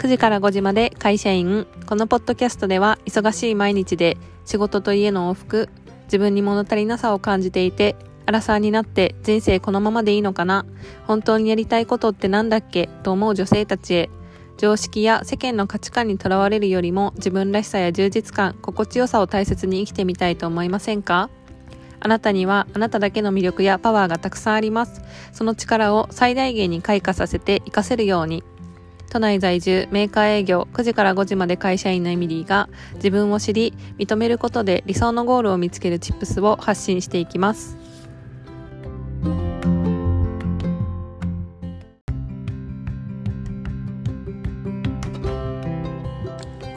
9時から5時まで会社員。このポッドキャストでは忙しい毎日で仕事と家の往復、自分に物足りなさを感じていて、アラサーになって人生このままでいいのかな？本当にやりたいことってなんだっけ？と思う女性たちへ。常識や世間の価値観にとらわれるよりも自分らしさや充実感、心地よさを大切に生きてみたいと思いませんか？あなたにはあなただけの魅力やパワーがたくさんあります。その力を最大限に開花させて活かせるように。都内在住メーカー営業9時から5時まで会社員のエミリーが自分を知り認めることで理想のゴールを見つけるチップスを発信していきます。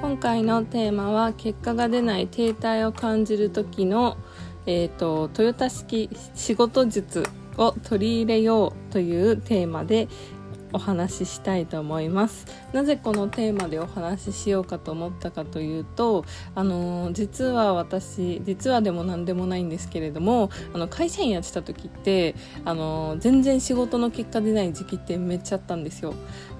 今回のテーマは結果が出ない停滞を感じる時の、えーと、トヨタ式仕事術を取り入れようというテーマでお話ししたいと思います。なぜこのテーマでお話ししようかと思ったかというとあの実は私実はでも何でもないんですけれどもあの会社員やってた時ってあの全然仕事の結果出ない時期ってめっちゃあったんですよ。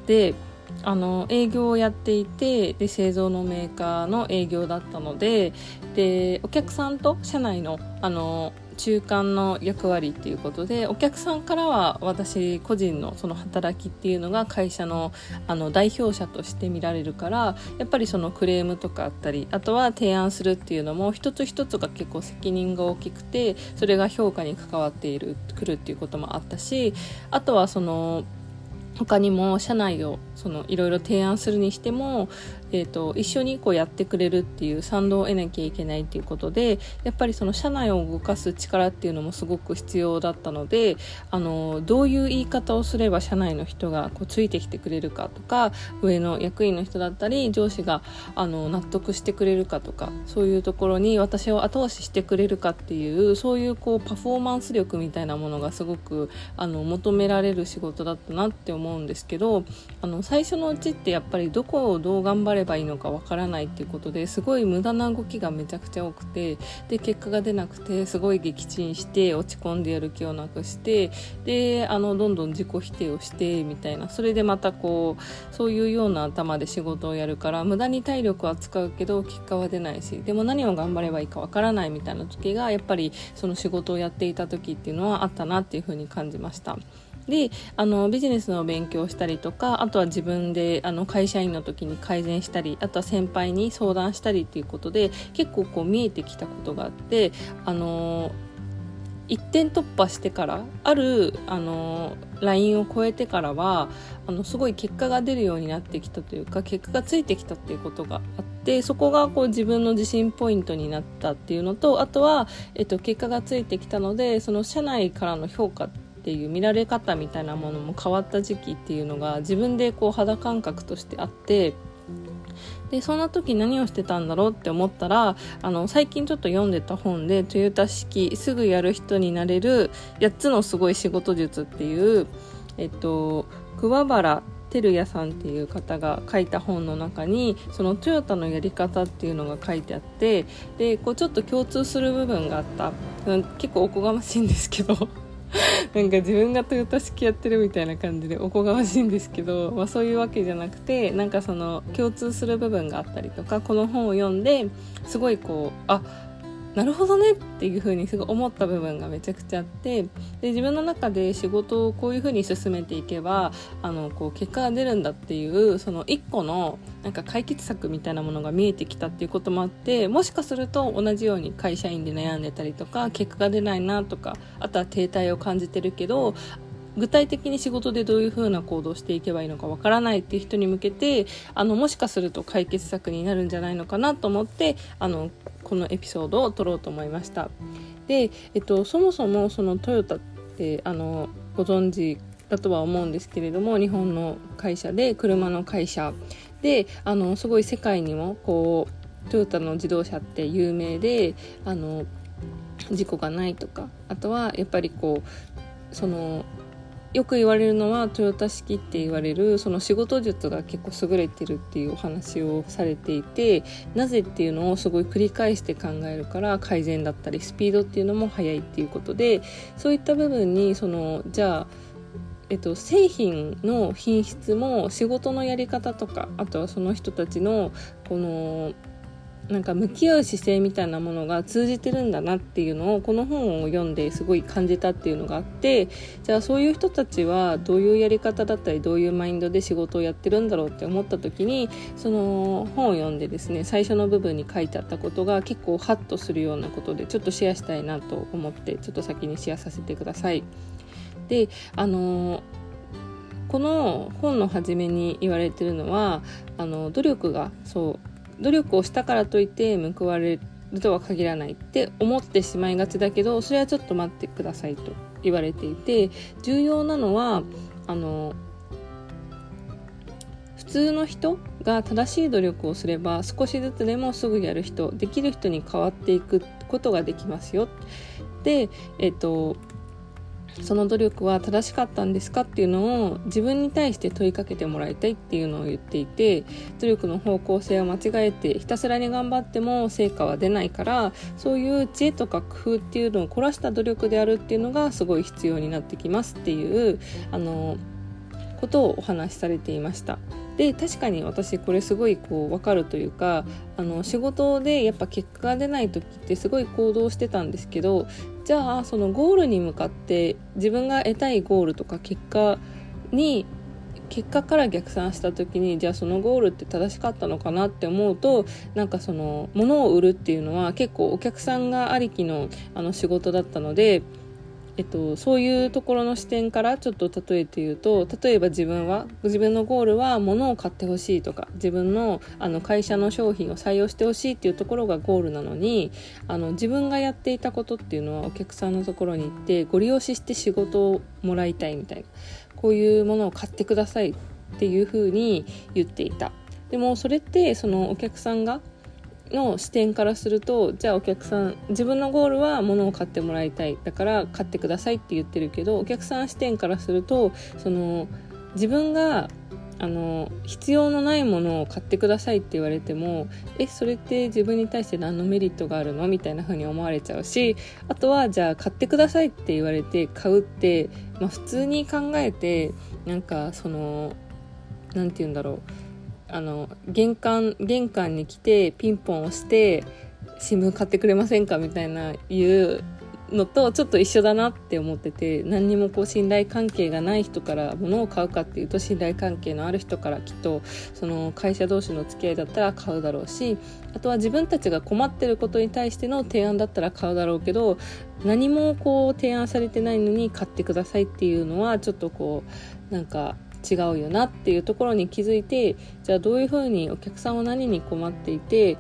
であの営業をやっていてで製造のメーカーの営業だったのででお客さんと社内のあの中間の役割っていうことでお客さんからは私個人のその働きっていうのが会社のあの代表者として見られるからやっぱりそのクレームとかあったりあとは提案するっていうのも一つ一つが結構責任が大きくてそれが評価に関わっているくるっていうこともあったしあとはその他にも社内をそのいろいろ提案するにしてもえーと、一緒にこうやってくれるっていう賛同を得なきゃいけないっていうことでやっぱりその社内を動かす力っていうのもすごく必要だったのであのどういう言い方をすれば社内の人がこうついてきてくれるかとか上の役員の人だったり上司があの納得してくれるかとかそういうところに私を後押ししてくれるかっていうそういうこうパフォーマンス力みたいなものがすごくあの求められる仕事だったなって思うんですけどあの最初のうちってやっぱりどこをどう頑張ればいいのかわからないっていうことですごい無駄な動きがめちゃくちゃ多くてで結果が出なくてすごい撃沈して落ち込んでやる気をなくしてであのどんどん自己否定をしてみたいなそれでまたこうそういうような頭で仕事をやるから無駄に体力は使うけど結果は出ないしでも何を頑張ればいいかわからないみたいな時がやっぱりその仕事をやっていた時っていうのはあったなっていうふうに感じました。であのビジネスの勉強したりとかあとは自分であの会社員の時に改善したりあとは先輩に相談したりっていうことで結構こう見えてきたことがあってあの一点突破してからあるあのラインを超えてからはあのすごい結果が出るようになってきたというか結果がついてきたっていうことがあってそこがこう自分の自信ポイントになったっていうのとあとは、えっと、結果がついてきたのでその社内からの評価ってていう見られ方みたいなものも変わった時期っていうのが自分でこう肌感覚としてあってでそんな時何をしてたんだろうって思ったらあの最近ちょっと読んでた本でトヨタ式すぐやる人になれる8つのすごい仕事術っていうえっと桑原照也さんっていう方が書いた本の中にそのトヨタのやり方っていうのが書いてあってでこうちょっと共通する部分があった。結構おこがましいんですけど。なんか自分が豊田式やってるみたいな感じでおこがましいんですけど、まあ、そういうわけじゃなくてなんかその共通する部分があったりとかこの本を読んですごいこうあなるほどねっていうふうにすごい思った部分がめちゃくちゃあってで自分の中で仕事をこういうふうに進めていけばあのこう結果が出るんだっていうその一個のなんか解決策みたいなものが見えてきたっていうこともあってもしかすると同じように会社員で悩んでたりとか結果が出ないなとかあとは停滞を感じてるけど具体的に仕事でどういうふうな行動していけばいいのかわからないっていう人に向けてあのもしかすると解決策になるんじゃないのかなと思ってあのこのエピソードを撮ろうと思いました。で、えっと、そもそもそのトヨタってあのご存知だとは思うんですけれども日本の会社で車の会社であのすごい世界にもこうトヨタの自動車って有名であの事故がないとかあとはやっぱりこうそのよく言われるのはトヨタ式って言われるその仕事術が結構優れてるっていうお話をされていてなぜっていうのをすごい繰り返して考えるから改善だったりスピードっていうのも速いっていうことでそういった部分にそのじゃあえっと、製品の品質も仕事のやり方とかあとはその人たちのこのなんか向き合う姿勢みたいなものが通じてるんだなっていうのをこの本を読んですごい感じたっていうのがあってじゃあそういう人たちはどういうやり方だったりどういうマインドで仕事をやってるんだろうって思った時にその本を読んでですね最初の部分に書いてあったことが結構ハッとするようなことでちょっとシェアしたいなと思ってちょっと先にシェアさせてください。であのこの本の初めに言われてるのはあの努力がそう努力をしたからといって報われるとは限らないって思ってしまいがちだけどそれはちょっと待ってくださいと言われていて重要なのはあの普通の人が正しい努力をすれば少しずつでもすぐやる人できる人に変わっていくことができますよ。で、えっとその努力は正しかったんですかっていうのを自分に対して問いかけてもらいたいっていうのを言っていて努力の方向性を間違えてひたすらに頑張っても成果は出ないからそういう知恵とか工夫っていうのを凝らした努力であるっていうのがすごい必要になってきますっていうあのことをお話しされていました。で確かに私これすごいこう分かるというかあの仕事でやっぱ結果が出ない時ってすごい行動してたんですけどじゃあそのゴールに向かって自分が得たいゴールとか結果に結果から逆算した時にじゃあそのゴールって正しかったのかなって思うとなんかその物を売るっていうのは結構お客さんがありきのあの仕事だったのでえっと、そういうところの視点からちょっと例えて言うと例えば自分は自分のゴールは物を買ってほしいとか自分のあの会社の商品を採用してほしいっていうところがゴールなのにあの自分がやっていたことっていうのはお客さんのところに行ってご利用しして仕事をもらいたいみたいなこういうものを買ってくださいっていうふうに言っていた。でもそれってそのお客さんがの視点からするとじゃあお客さん自分のゴールは物を買ってもらいたい。だから買ってくださいって言ってるけどお客さん視点からするとその自分があの必要のないものを買ってくださいって言われてもえそれって自分に対して何のメリットがあるの？みたいな風に思われちゃうしあとはじゃあ買ってくださいって言われて買うって、まあ、普通に考えてなんかその何て言うんだろう。あの玄関玄関に来てピンポン押して「新聞買ってくれませんか?」みたいな言うのとちょっと一緒だなって思ってて何にもこう信頼関係がない人から物を買うかっていうと信頼関係のある人からきっとその会社同士の付き合いだったら買うだろうしあとは自分たちが困ってることに対しての提案だったら買うだろうけど何もこう提案されてないのに買ってくださいっていうのはちょっとこうなんか違うよなっていうところに気づいてじゃあどういうふうにお客さんは何に困っていて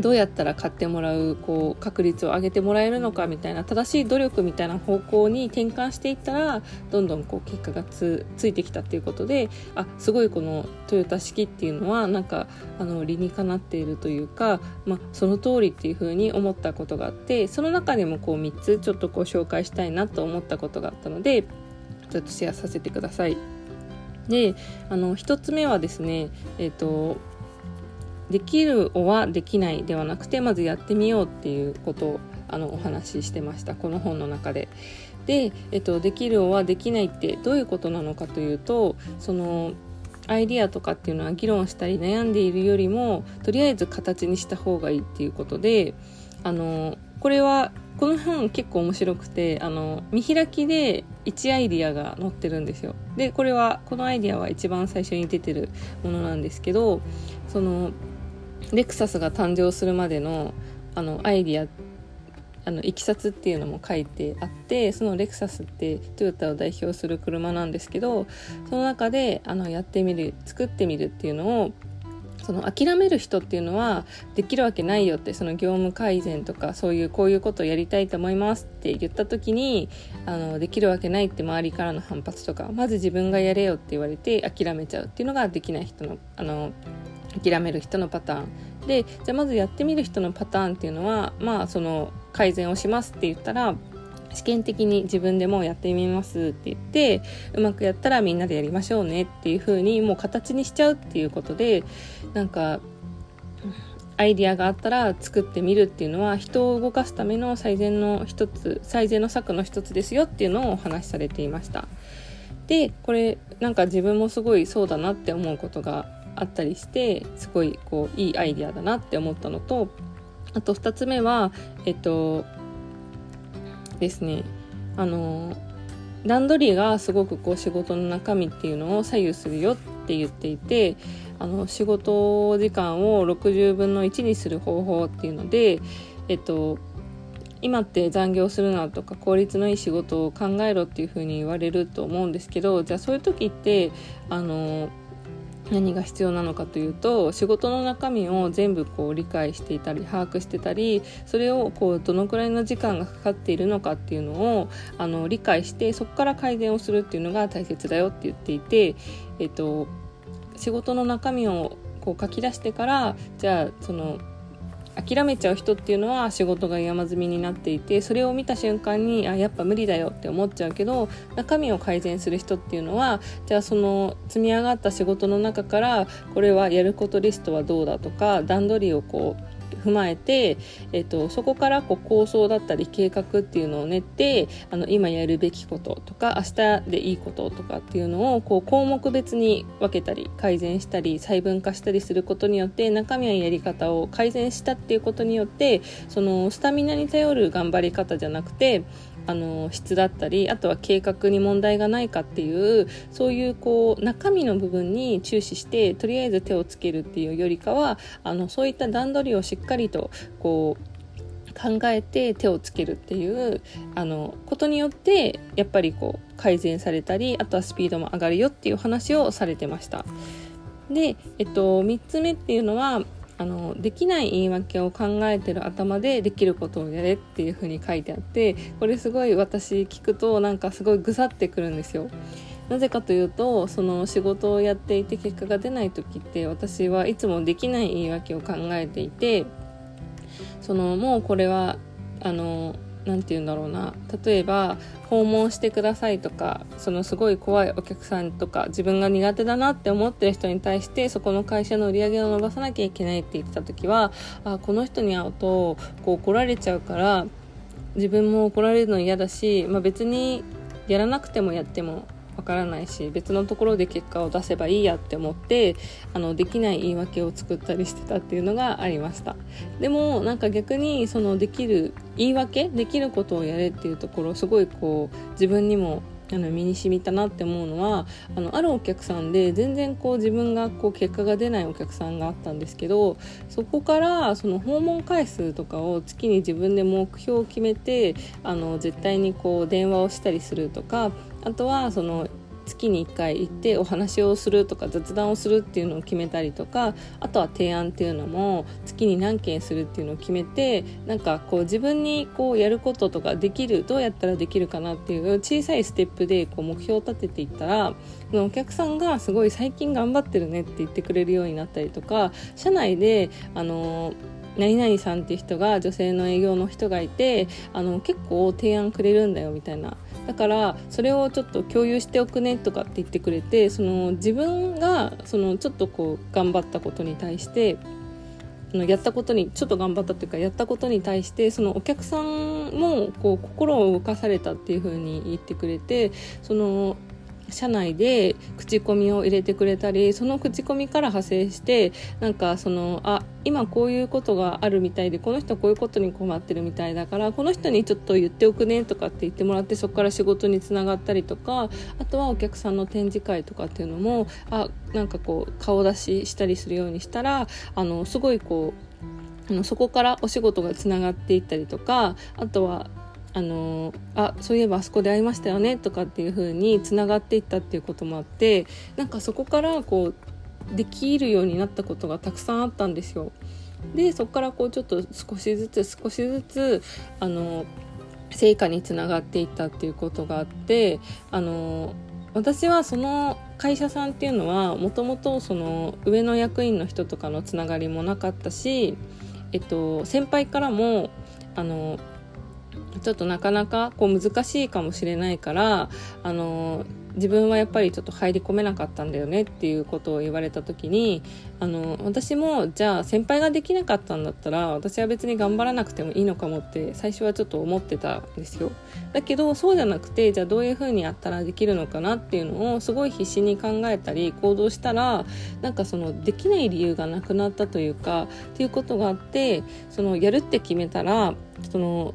どうやったら買ってもらうこう確率を上げてもらえるのかみたいな正しい努力みたいな方向に転換していったらどんどんこう結果がついてきたっていうことであすごいこのトヨタ式っていうのはなんかあの理にかなっているというか、まあ、その通りっていうふうに思ったことがあってその中でもこう3つちょっとこう紹介したいなと思ったことがあったのでちょっとシェアさせてください。であの1つ目はですねえっ、ー、とできるをはできないではなくてまずやってみようっていうことをあのお話ししてましたこの本の中で。で、えっと、できるをはできないってどういうことなのかというとそのアイディアとかっていうのは議論したり悩んでいるよりもとりあえず形にした方がいいっていうことであのこれはこの本結構面白くてあの見開きで1アイディアが載ってるんですよ。でこれはこのアイディアは一番最初に出てるものなんですけどそのレクサスが誕生するまでのあのアイディアあのいきさつっていうのも書いてあってそのレクサスってトヨタを代表する車なんですけどその中であのやってみる作ってみるっていうのをその諦める人っていうのはできるわけないよってその業務改善とかそういうこういうことをやりたいと思いますって言った時にあのできるわけないって周りからの反発とかまず自分がやれよって言われて諦めちゃうっていうのができない人のあの諦める人のパターン。でじゃあまずやってみる人のパターンっていうのはまあその改善をしますって言ったら試験的に自分でもやってみますって言ってうまくやったらみんなでやりましょうねっていう風にもう形にしちゃうっていうことでなんかアイディアがあったら作ってみるっていうのは人を動かすための最善の一つ最善の策の一つですよっていうのをお話しされていました。でこれなんか自分もすごいそうだなって思うことがあったりしてすごいこういいアイディアだなって思ったのとあと2つ目はえっとですね。あの段取りがすごくこう仕事の中身っていうのを左右するよって言っていてあの仕事時間を60分の1にする方法っていうので、えっと、今って残業するなとか効率のいい仕事を考えろっていうふうに言われると思うんですけどじゃあそういう時ってあの何が必要なのかというと仕事の中身を全部こう理解していたり把握してたりそれをこうどのくらいの時間がかかっているのかっていうのをあの理解してそこから改善をするっていうのが大切だよって言っていて、えっと、仕事の中身をこう書き出してからじゃあその諦めちゃう人っていうのは仕事が山積みになっていてそれを見た瞬間にあやっぱ無理だよって思っちゃうけど中身を改善する人っていうのはじゃあその積み上がった仕事の中からこれはやることリストはどうだとか段取りをこう踏まえて、えっと、そこからこう構想だったり計画っていうのを練ってあの今やるべきこととか明日でいいこととかっていうのをこう項目別に分けたり改善したり細分化したりすることによって中身ややり方を改善したっていうことによってそのスタミナに頼る頑張り方じゃなくてあの質だったりあとは計画に問題がないかっていうそういうこう中身の部分に注視してとりあえず手をつけるっていうよりかはあのそういった段取りをしっかりとこう考えて手をつけるっていうあのことによってやっぱりこう改善されたりあとはスピードも上がるよっていう話をされてました。で、えっと、3つ目っていうのはあのできない言い訳を考えてる頭でできることをやれっていう風に書いてあってこれすごい私聞くとなんかすごいぐさってくるんですよ。なぜかというとその仕事をやっていて結果が出ない時って私はいつもできない言い訳を考えていてそのもうこれはあの何て言うんだろうな。例えば訪問してくださいとかそのすごい怖いお客さんとか自分が苦手だなって思ってる人に対してそこの会社の売り上げを伸ばさなきゃいけないって言ってた時はあこの人に会うとこう怒られちゃうから自分も怒られるの嫌だし、まあ、別にやらなくてもやってもわからないし別のところで結果を出せばいいやって思ってあのできない言い訳を作ったりしてたっていうのがありました。でもなんか逆にそのできる言い訳できることをやれっていうところすごいこう自分にもあの身に染みたなって思うのはあのあるお客さんで全然こう自分がこう結果が出ないお客さんがあったんですけどそこからその訪問回数とかを月に自分で目標を決めてあの絶対にこう電話をしたりするとかあとはその月に1回行ってお話をするとか雑談をするっていうのを決めたりとかあとは提案っていうのも月に何件するっていうのを決めてなんかこう自分にこうやることとかできるどうやったらできるかなっていう小さいステップでこう目標を立てていったらお客さんがすごい最近頑張ってるねって言ってくれるようになったりとか社内であの何々さんっていう人が女性の営業の人がいてあの結構提案くれるんだよみたいなだからそれをちょっと共有しておくねとかって言ってくれてその自分がそのちょっとこう頑張ったことに対してやったことにちょっと頑張ったというかやったことに対してそのお客さんもこう心を動かされたっていうふうに言ってくれてその社内で口コミを入れてくれたりその口コミから派生してなんかそのあ今こういうことがあるみたいでこの人こういうことに困ってるみたいだからこの人にちょっと言っておくねとかって言ってもらってそこから仕事につながったりとかあとはお客さんの展示会とかっていうのもあなんかこう顔出ししたりするようにしたらあのすごいこうあのそこからお仕事がつながっていったりとかあとはあのあそういえばあそこで会いましたよねとかっていう風につながっていったっていうこともあってなんかそこからこうできるようになったことがたくさんあったんですよ。でそこからこうちょっと少しずつ少しずつあの成果につながっていったっていうことがあってあの私はその会社さんっていうのはもともとその上の役員の人とかのつながりもなかったし、えっと、先輩からもあのちょっとなかなかこう難しいかもしれないからあの自分はやっぱりちょっと入り込めなかったんだよねっていうことを言われた時にあの私もじゃあ先輩ができなかったんだったら私は別に頑張らなくてもいいのかもって最初はちょっと思ってたんですよ。だけどそうじゃなくてじゃあどういう風にやったらできるのかなっていうのをすごい必死に考えたり行動したらなんかそのできない理由がなくなったというかっていうことがあってそのやるって決めたらその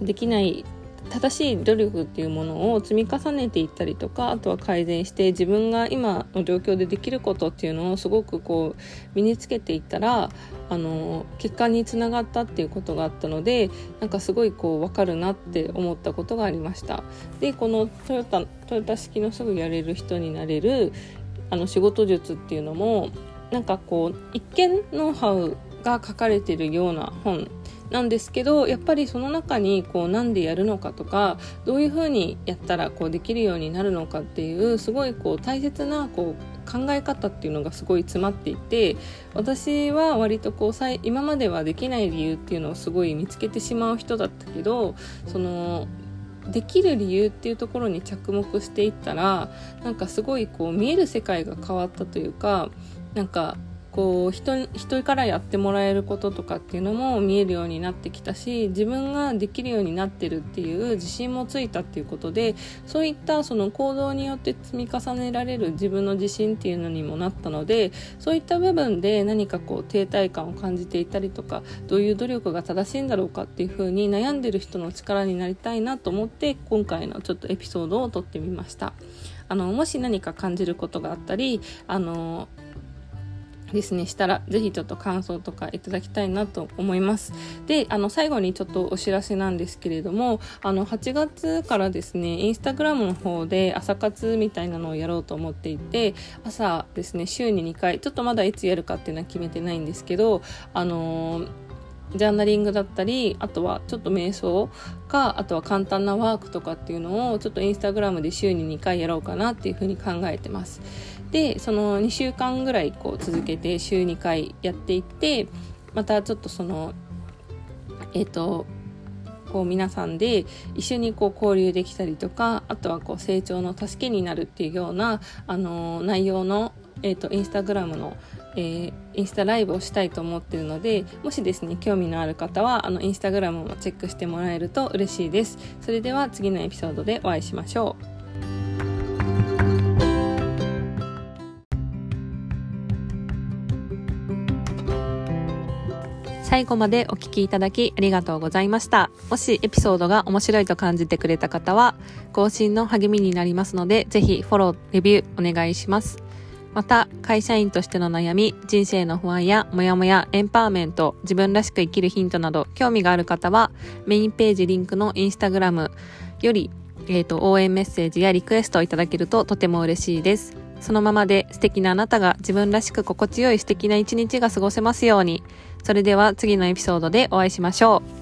できない正しい努力っていうものを積み重ねていったりとかあとは改善して自分が今の状況でできることっていうのをすごくこう身につけていったらあの結果につながったっていうことがあったのでなんかすごいこう分かるなって思ったことがありました。でこのトヨタトヨタ式のすぐやれる人になれるあの仕事術っていうのもなんかこう一見ノウハウが書かれてるような本なんですけどやっぱりその中にこうなんでやるのかとかどういうふうにやったらこうできるようになるのかっていうすごいこう大切なこう考え方っていうのがすごい詰まっていて私は割とこう今まではできない理由っていうのをすごい見つけてしまう人だったけどそのできる理由っていうところに着目していったらなんかすごいこう見える世界が変わったというかなんかこう人人からやってもらえることとかっていうのも見えるようになってきたし自分ができるようになってるっていう自信もついたっていうことでそういったその行動によって積み重ねられる自分の自信っていうのにもなったのでそういった部分で何かこう停滞感を感じていたりとかどういう努力が正しいんだろうかっていうふうに悩んでる人の力になりたいなと思って今回のちょっとエピソードを撮ってみました。あのもし何か感じることがあったりあのですねしたらぜひちょっと感想とかいただきたいなと思います。であの最後にちょっとお知らせなんですけれどもあの8月からですねインスタグラムの方で朝活みたいなのをやろうと思っていて朝ですね週に2回ちょっとまだいつやるかっていうのは決めてないんですけどあのージャーナリングだったりあとはちょっと瞑想かあとは簡単なワークとかっていうのをちょっとインスタグラムで週に2回やろうかなっていうふうに考えてます。でその2週間ぐらいこう続けて週2回やっていってまたちょっとそのえっ、ー、とこう皆さんで一緒にこう交流できたりとかあとはこう成長の助けになるっていうような、あのー、内容の、えーと、インスタグラムの、えー、インスタライブをしたいと思ってるのでもしですね興味のある方はあのインスタグラムもチェックしてもらえると嬉しいです。それでは次のエピソードでお会いしましょう。最後までお聞きいただきありがとうございました。もしエピソードが面白いと感じてくれた方は、更新の励みになりますので、ぜひフォロー、レビューお願いします。また、会社員としての悩み、人生の不安やモヤモヤ、エンパワーメント、自分らしく生きるヒントなど、興味がある方は、メインページリンクのインスタグラムより、えっ、ー、と、応援メッセージやリクエストをいただけるととても嬉しいです。そのままで素敵なあなたが自分らしく心地よい素敵な一日が過ごせますように。それでは次のエピソードでお会いしましょう。